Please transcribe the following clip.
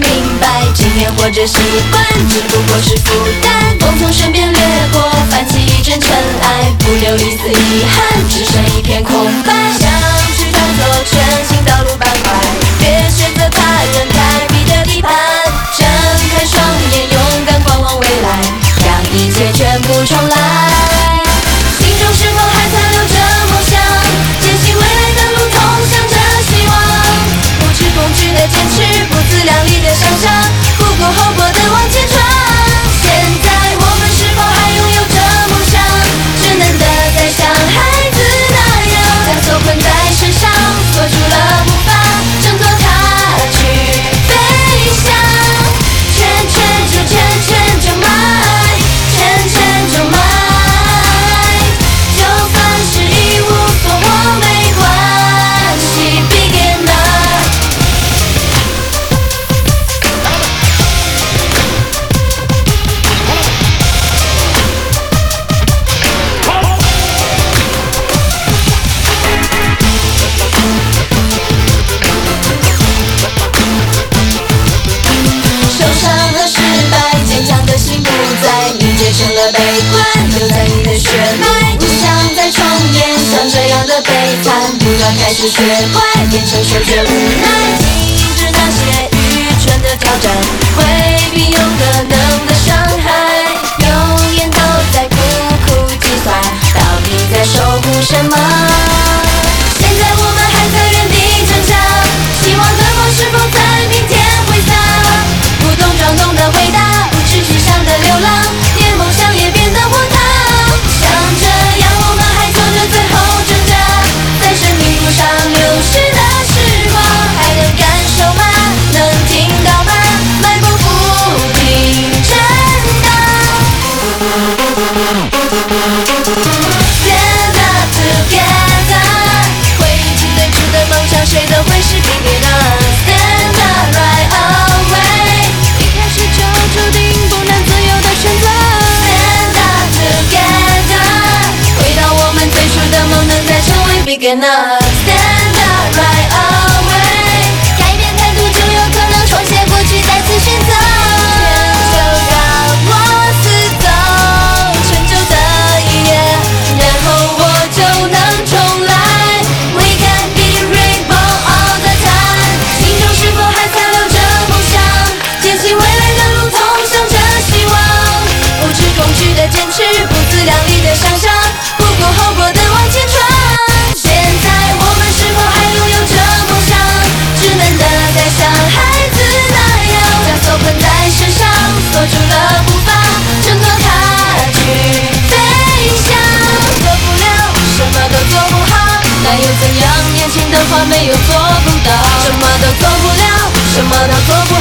明白，经验或者习惯只不过是负担。梦从身边掠过，泛起一阵尘埃，不留一丝遗憾，只剩一片空白。想去探索全新。不断开始学会，变成熟学，无奈，停止那些愚蠢的挑战，回避有可能。cannot stand up right away，改变态度就有可能重写过去，再次选择。我没有做不到什么都做不了什么都做不